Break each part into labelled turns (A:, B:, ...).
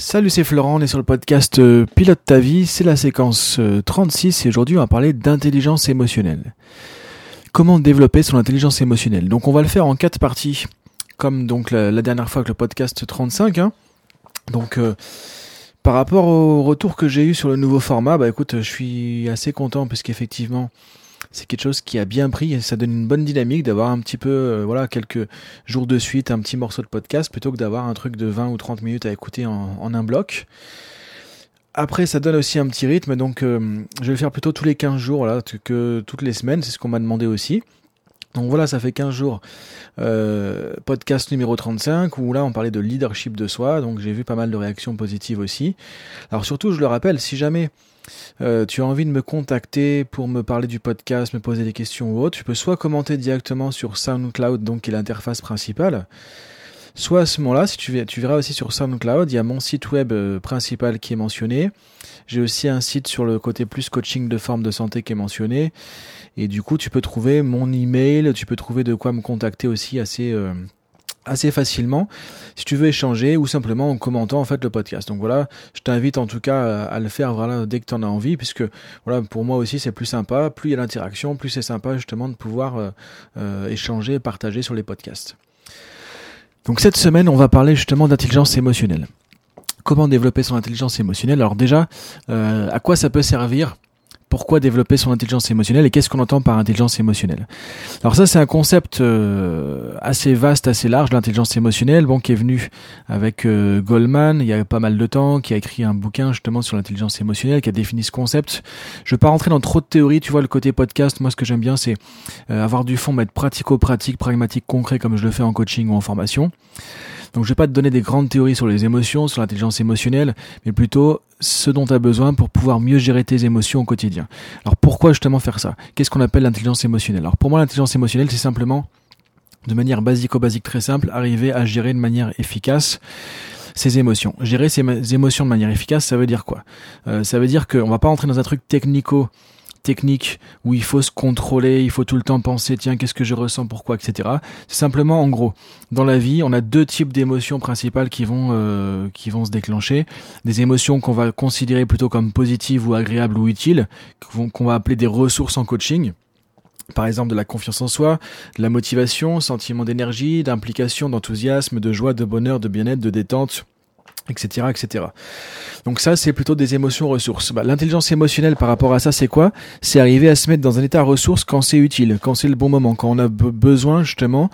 A: Salut, c'est Florent, on est sur le podcast euh, Pilote ta vie, c'est la séquence 36 euh, et aujourd'hui on va parler d'intelligence émotionnelle. Comment développer son intelligence émotionnelle? Donc on va le faire en quatre parties, comme donc la, dernière fois avec le podcast 35. Hein. Donc euh, par rapport au retour que j'ai eu sur le nouveau format, bah écoute, je suis assez content puisqu'effectivement c'est quelque chose qui a bien pris et ça donne une bonne dynamique d'avoir un petit peu, euh, voilà, quelques jours de suite, un petit morceau de podcast plutôt que d'avoir un truc de 20 ou 30 minutes à écouter en, un bloc. Après, ça donne aussi un petit rythme, donc euh, je vais le faire plutôt tous les 15 jours, là, que toutes les semaines, c'est ce qu'on m'a demandé aussi. Donc voilà, ça fait 15 jours. Euh, podcast numéro 35, où là on parlait de leadership de soi, donc j'ai vu pas mal de réactions positives aussi. Alors surtout, je le rappelle, si jamais euh, tu as envie de me contacter pour me parler du podcast, me poser des questions ou autre, tu peux soit commenter directement sur SoundCloud, donc qui est l'interface principale, soit à ce moment-là, si tu, verras aussi sur SoundCloud, il y a mon site web euh, principal qui est mentionné. J'ai aussi un site sur le côté plus coaching de forme de santé qui est mentionné. Et du coup, tu peux trouver mon email, tu peux trouver de quoi me contacter aussi assez euh, assez facilement si tu veux échanger ou simplement en commentant en fait le podcast. Donc voilà, je t'invite en tout cas à, le faire voilà dès que tu en as envie puisque voilà pour moi aussi c'est plus sympa, plus il y a l'interaction, plus c'est sympa justement de pouvoir euh, échanger, partager sur les podcasts. Donc cette semaine, on va parler justement d'intelligence émotionnelle. Comment développer son intelligence émotionnelle? Alors déjà, euh, à quoi ça peut servir pourquoi développer son intelligence émotionnelle et qu'est-ce qu'on entend par intelligence émotionnelle. Alors ça c'est un concept euh, assez vaste, assez large, l'intelligence émotionnelle, bon qui est venu avec euh, Goldman il y a pas mal de temps, qui a écrit un bouquin justement sur l'intelligence émotionnelle, qui a défini ce concept. Je vais pas rentrer dans trop de théories, tu vois le côté podcast, moi ce que j'aime bien c'est euh, avoir du fond, mettre pratico-pratique, pragmatique, concret comme je le fais en coaching ou en formation. Donc je vais pas te donner des grandes théories sur les émotions, sur l'intelligence émotionnelle, mais plutôt ce dont tu as besoin pour pouvoir mieux gérer tes émotions au quotidien. Alors pourquoi justement faire ça? Qu'est-ce qu'on appelle l'intelligence émotionnelle? Alors pour moi l'intelligence émotionnelle c'est simplement de manière basico-basique très simple, arriver à gérer de manière efficace ses émotions. Gérer ses émotions de manière efficace, ça veut dire quoi? Euh, Ça veut dire qu'on va pas rentrer dans un truc technico technique où il faut se contrôler, il faut tout le temps penser tiens qu'est-ce que je ressens, pourquoi, etc. C'est simplement en gros dans la vie on a deux types d'émotions principales qui vont euh, qui vont se déclencher, des émotions qu'on va considérer plutôt comme positives ou agréables ou utiles, qu'on va appeler des ressources en coaching. Par exemple de la confiance en soi, de la motivation, sentiment d'énergie, d'implication, d'enthousiasme, de joie, de bonheur, de bien-être, de détente, etc., etc. Donc ça, c'est plutôt des émotions ressources. Bah, L'intelligence émotionnelle par rapport à ça, c'est quoi? C'est arriver à se mettre dans un état ressource quand c'est utile, quand c'est le bon moment, quand on a besoin justement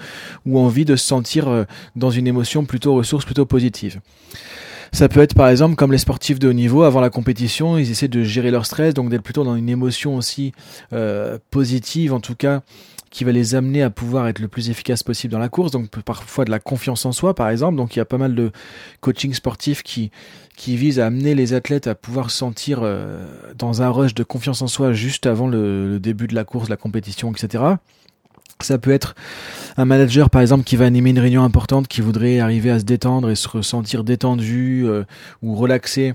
A: ou envie de se sentir euh, dans une émotion plutôt ressource, plutôt positive. Ça peut être par exemple comme les sportifs de haut niveau, avant la compétition, ils essaient de gérer leur stress, donc d'être plutôt dans une émotion aussi euh, positive, en tout cas qui va les amener à pouvoir être le plus efficace possible dans la course. Donc parfois de la confiance en soi, par exemple. Donc il y a pas mal de coaching sportif qui qui vise à amener les athlètes à pouvoir sentir euh, dans un rush de confiance en soi juste avant le, début de la course, la compétition, etc. Ça peut être un manager par exemple qui va animer une réunion importante, qui voudrait arriver à se détendre et se ressentir détendu euh, ou relaxé,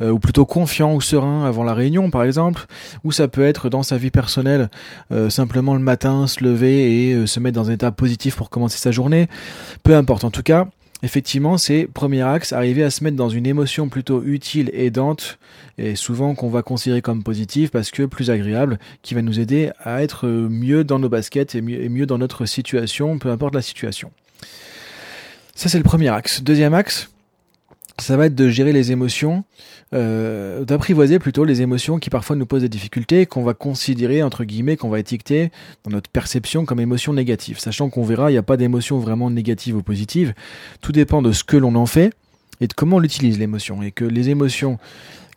A: euh, ou plutôt confiant ou serein avant la réunion par exemple. Ou ça peut être dans sa vie personnelle, euh, simplement le matin se lever et se mettre dans un état positif pour commencer sa journée. Peu importe en tout cas effectivement, c'est premier axe, arriver à se mettre dans une émotion plutôt utile, aidante, et souvent qu'on va considérer comme positive parce que plus agréable, qui va nous aider à être mieux dans nos baskets et mieux, dans notre situation, peu importe la situation. Ça, c'est le premier axe. Deuxième axe, ça va être de gérer les émotions, euh, d'apprivoiser plutôt les émotions qui parfois nous posent des difficultés, qu'on va considérer, entre guillemets, qu'on va étiqueter dans notre perception comme émotions négatives. Sachant qu'on verra, il n'y a pas d'émotion vraiment négative ou positive. Tout dépend de ce que l'on en fait et de comment on l'utilise l'émotion. Et que les émotions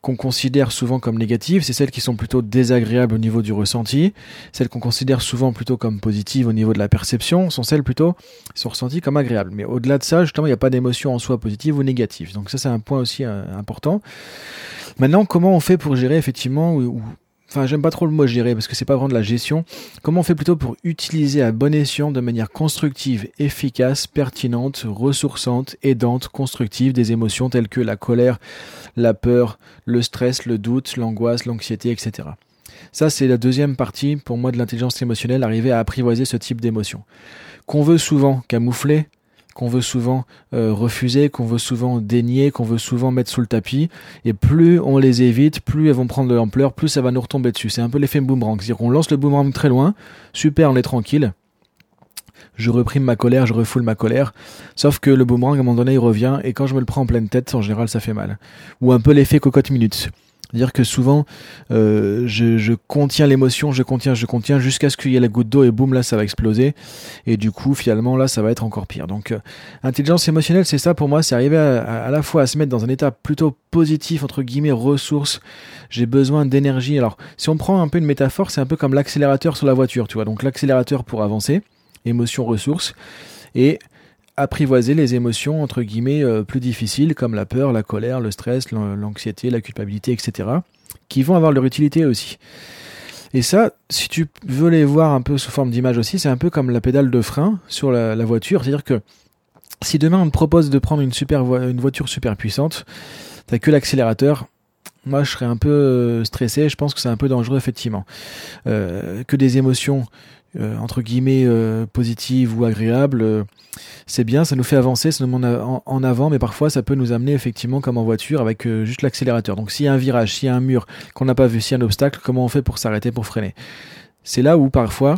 A: qu'on considère souvent comme négatives, c'est celles qui sont plutôt désagréables au niveau du ressenti. Celles qu'on considère souvent plutôt comme positives au niveau de la perception sont celles plutôt qui sont ressenties comme agréables. Mais au-delà de ça, justement, il n'y a pas d'émotion en soi positive ou négative. Donc ça, c'est un point aussi euh, important. Maintenant, comment on fait pour gérer effectivement ou, Enfin, j'aime pas trop le mot gérer parce que c'est pas vraiment de la gestion. Comment on fait plutôt pour utiliser à bon escient de manière constructive, efficace, pertinente, ressourçante, aidante, constructive des émotions telles que la colère, la peur, le stress, le doute, l'angoisse, l'anxiété, etc. Ça, c'est la deuxième partie pour moi de l'intelligence émotionnelle, arriver à apprivoiser ce type d'émotions. Qu'on veut souvent camoufler, qu'on veut souvent euh, refuser, qu'on veut souvent dénier, qu'on veut souvent mettre sous le tapis. Et plus on les évite, plus elles vont prendre de l'ampleur, plus ça va nous retomber dessus. C'est un peu l'effet boomerang. C'est-à-dire qu'on lance le boomerang très loin, super, on est tranquille. Je reprime ma colère, je refoule ma colère. Sauf que le boomerang, à un moment donné, il revient, et quand je me le prends en pleine tête, en général, ça fait mal. Ou un peu l'effet cocotte minute. C'est-à-dire que souvent, euh, je, contiens l'émotion, je contiens, je contiens, jusqu'à ce qu'il y ait la goutte d'eau et boum, là, ça va exploser. Et du coup, finalement, là, ça va être encore pire. Donc, euh, intelligence émotionnelle, c'est ça pour moi, c'est arriver à, à, la fois à se mettre dans un état plutôt positif, entre guillemets, ressources. J'ai besoin d'énergie. Alors, si on prend un peu une métaphore, c'est un peu comme l'accélérateur sur la voiture, tu vois. Donc, l'accélérateur pour avancer, émotion, ressources. Et apprivoiser les émotions entre guillemets euh, plus difficiles comme la peur, la colère, le stress, l'anxiété, la culpabilité, etc. qui vont avoir leur utilité aussi. Et ça, si tu veux les voir un peu sous forme d'image aussi, c'est un peu comme la pédale de frein sur la, voiture. C'est-à-dire que si demain on te propose de prendre une, une voiture super puissante, t'as que l'accélérateur, moi je serais un peu euh, stressé, je pense que c'est un peu dangereux effectivement. Euh, que des émotions euh, entre guillemets positives ou agréables, c'est bien, ça nous fait avancer, ça nous met en, en, avant, mais parfois ça peut nous amener effectivement comme en voiture avec juste l'accélérateur. Donc s'il y a un virage, s'il y a un mur qu'on n'a pas vu, s'il y a un obstacle, comment on fait pour s'arrêter, pour freiner? C'est là où parfois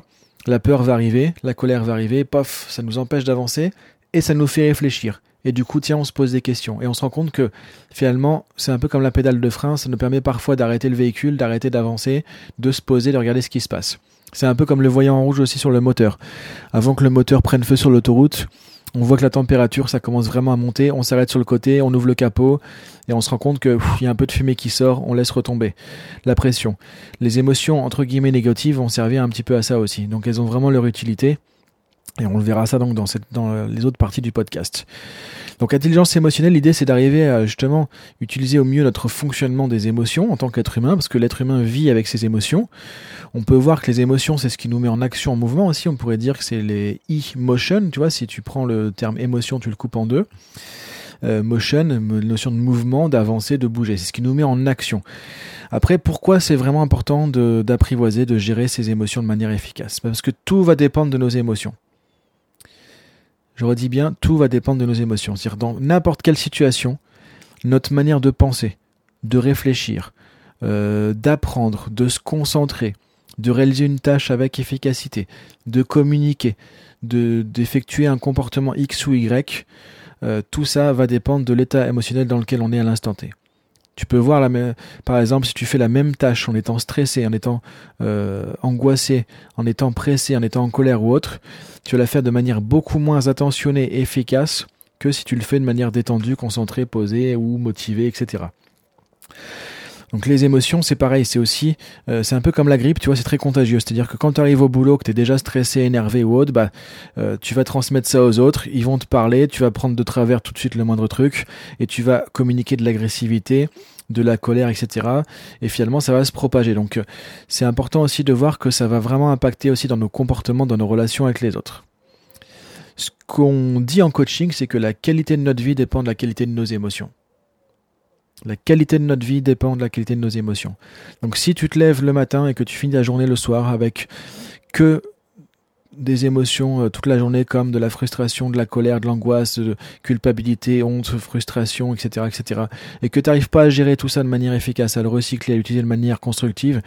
A: la peur va arriver, la colère va arriver, pof, ça nous empêche d'avancer et ça nous fait réfléchir. Et du coup, tiens, on se pose des questions. Et on se rend compte que finalement, c'est un peu comme la pédale de frein, ça nous permet parfois d'arrêter le véhicule, d'arrêter d'avancer, de se poser, de regarder ce qui se passe. C'est un peu comme le voyant en rouge aussi sur le moteur. Avant que le moteur prenne feu sur l'autoroute, on voit que la température, ça commence vraiment à monter. On s'arrête sur le côté, on ouvre le capot et on se rend compte qu'il y a un peu de fumée qui sort. On laisse retomber la pression. Les émotions entre guillemets négatives vont servir un petit peu à ça aussi. Donc elles ont vraiment leur utilité. Et on le verra ça donc dans, cette, dans les autres parties du podcast. Donc intelligence émotionnelle, l'idée c'est d'arriver à justement utiliser au mieux notre fonctionnement des émotions en tant qu'être humain, parce que l'être humain vit avec ses émotions. On peut voir que les émotions c'est ce qui nous met en action, en mouvement aussi. On pourrait dire que c'est les e-motion, tu vois, si tu prends le terme émotion, tu le coupes en deux. Euh, motion, notion de mouvement, d'avancer, de bouger. C'est ce qui nous met en action. Après, pourquoi c'est vraiment important d'apprivoiser, de, de gérer ces émotions de manière efficace? Parce que tout va dépendre de nos émotions je redis bien, tout va dépendre de nos émotions. C'est-à-dire dans n'importe quelle situation, notre manière de penser, de réfléchir, euh, d'apprendre, de se concentrer, de réaliser une tâche avec efficacité, de communiquer, de d'effectuer un comportement X ou Y, euh, tout ça va dépendre de l'état émotionnel dans lequel on est à l'instant T. Tu peux voir, la même, par exemple, si tu fais la même tâche en étant stressé, en étant euh, angoissé, en étant pressé, en étant en colère ou autre, tu vas la faire de manière beaucoup moins attentionnée et efficace que si tu le fais de manière détendue, concentrée, posée ou motivée, etc. Donc les émotions, c'est pareil, c'est aussi, euh, c'est un peu comme la grippe, tu vois, c'est très contagieux. C'est-à-dire que quand tu arrives au boulot, que tu es déjà stressé, énervé ou autre, bah, euh, tu vas transmettre ça aux autres, ils vont te parler, tu vas prendre de travers tout de suite le moindre truc, et tu vas communiquer de l'agressivité, de la colère, etc. Et finalement, ça va se propager. Donc euh, c'est important aussi de voir que ça va vraiment impacter aussi dans nos comportements, dans nos relations avec les autres. Ce qu'on dit en coaching, c'est que la qualité de notre vie dépend de la qualité de nos émotions. La qualité de notre vie dépend de la qualité de nos émotions. Donc si tu te lèves le matin et que tu finis la journée le soir avec que des émotions euh, toute la journée comme de la frustration, de la colère, de l'angoisse, de culpabilité, honte, frustration, etc., etc., et que tu n'arrives pas à gérer tout ça de manière efficace, à le recycler, à l'utiliser de manière constructive,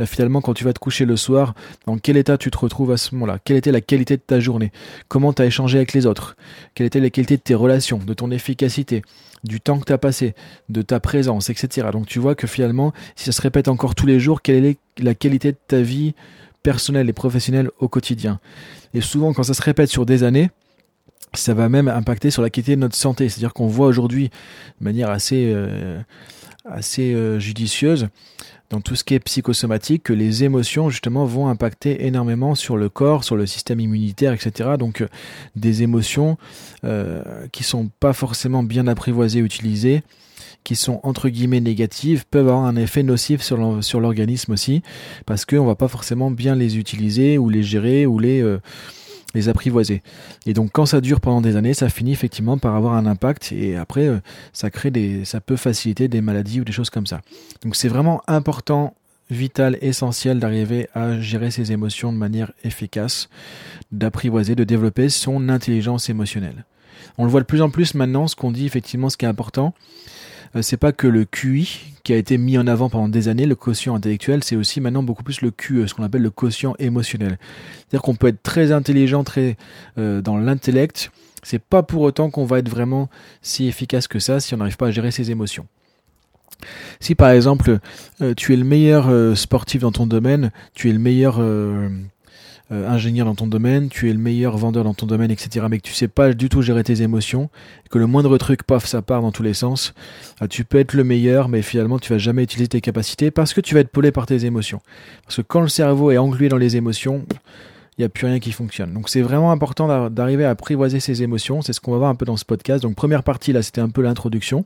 A: euh, finalement, quand tu vas te coucher le soir, dans quel état tu te retrouves à ce moment-là? Quelle était la qualité de ta journée? Comment tu as échangé avec les autres? Quelle était la qualité de tes relations, de ton efficacité du temps que tu as passé, de ta présence, etc. Donc tu vois que finalement, si ça se répète encore tous les jours, quelle est la qualité de ta vie personnelle et professionnelle au quotidien Et souvent, quand ça se répète sur des années, ça va même impacter sur la qualité de notre santé. C'est-à-dire qu'on voit aujourd'hui, de manière assez, euh, euh, judicieuse, dans tout ce qui est psychosomatique, que les émotions justement vont impacter énormément sur le corps, sur le système immunitaire, etc. Donc euh, des émotions qui sont pas forcément bien apprivoisées, utilisées, qui sont entre guillemets négatives, peuvent avoir un effet nocif sur l'organisme aussi, parce qu'on va pas forcément bien les utiliser ou les gérer ou les euh, les apprivoiser. Et donc quand ça dure pendant des années, ça finit effectivement par avoir un impact et après euh, ça crée des ça peut faciliter des maladies ou des choses comme ça. Donc c'est vraiment important vital, essentiel d'arriver à gérer ses émotions de manière efficace, d'apprivoiser, de développer son intelligence émotionnelle. On le voit de plus en plus maintenant, ce qu'on dit effectivement, ce qui est important, c'est pas que le QI qui a été mis en avant pendant des années, le quotient intellectuel, c'est aussi maintenant beaucoup plus le QE, ce qu'on appelle le quotient émotionnel. C'est-à-dire qu'on peut être très intelligent, très euh, dans l'intellect, c'est pas pour autant qu'on va être vraiment si efficace que ça si on n'arrive pas à gérer ses émotions. Si par exemple euh, tu es le meilleur sportif dans ton domaine, tu es le meilleur euh, ingénieur dans ton domaine, tu es le meilleur vendeur dans ton domaine, etc. Mais que tu sais pas du tout gérer tes émotions, que le moindre truc, paf, ça part dans tous les sens. Euh, tu peux être le meilleur, mais finalement tu vas jamais utiliser tes capacités parce que tu vas être polé par tes émotions. Parce que quand le cerveau est englué dans les émotions, il n'y a plus rien qui fonctionne. Donc c'est vraiment important d'arriver à apprivoiser ses émotions. C'est ce qu'on va voir un peu dans ce podcast. Donc première partie là, c'était un peu l'introduction.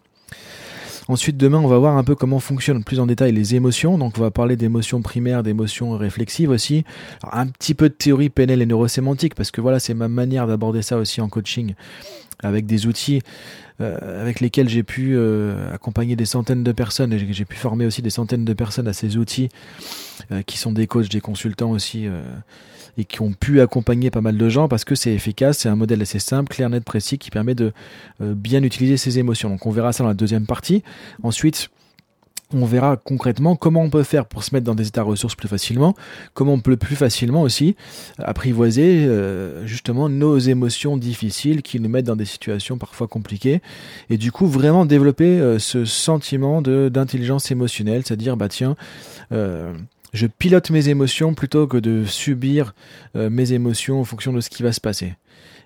A: Ensuite, demain, on va voir un peu comment fonctionnent plus en détail les émotions. Donc, on va parler d'émotions primaires, d'émotions réflexives aussi. un petit peu de théorie PNL et neurosémantique, parce que voilà, c'est ma manière d'aborder ça aussi en coaching, avec des outils euh, avec lesquels j'ai pu euh, accompagner des centaines de personnes et j'ai pu former aussi des centaines de personnes à ces outils, euh, qui sont des coachs, des consultants aussi et qui ont pu accompagner pas mal de gens parce que c'est efficace, c'est un modèle assez simple, clair, net, précis qui permet de euh, bien utiliser ses émotions. Donc on verra ça dans la deuxième partie. Ensuite, on verra concrètement comment on peut faire pour se mettre dans des états ressources plus facilement, comment on peut plus facilement aussi apprivoiser euh, justement nos émotions difficiles qui nous mettent dans des situations parfois compliquées et du coup vraiment développer euh, ce sentiment d'intelligence émotionnelle, c'est-à-dire bah tiens je pilote mes émotions plutôt que de subir euh, mes émotions en fonction de ce qui va se passer.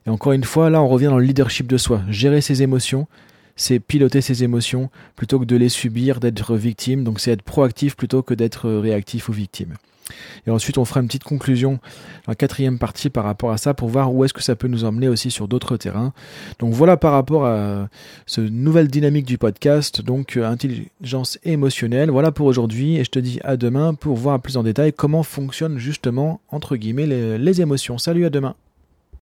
A: Et encore une fois, là, on revient dans le leadership de soi. Gérer ses émotions, c'est piloter ses émotions plutôt que de les subir, d'être victime. Donc c'est être proactif plutôt que d'être réactif ou victime. Et ensuite, on fera une petite conclusion, la quatrième partie par rapport à ça, pour voir où est-ce que ça peut nous emmener aussi sur d'autres terrains. Donc voilà par rapport à ce nouvelle dynamique du podcast, donc euh, intelligence émotionnelle. Voilà pour aujourd'hui, et je te dis à demain pour voir plus en détail comment fonctionnent justement, entre guillemets, les, les émotions. Salut, à demain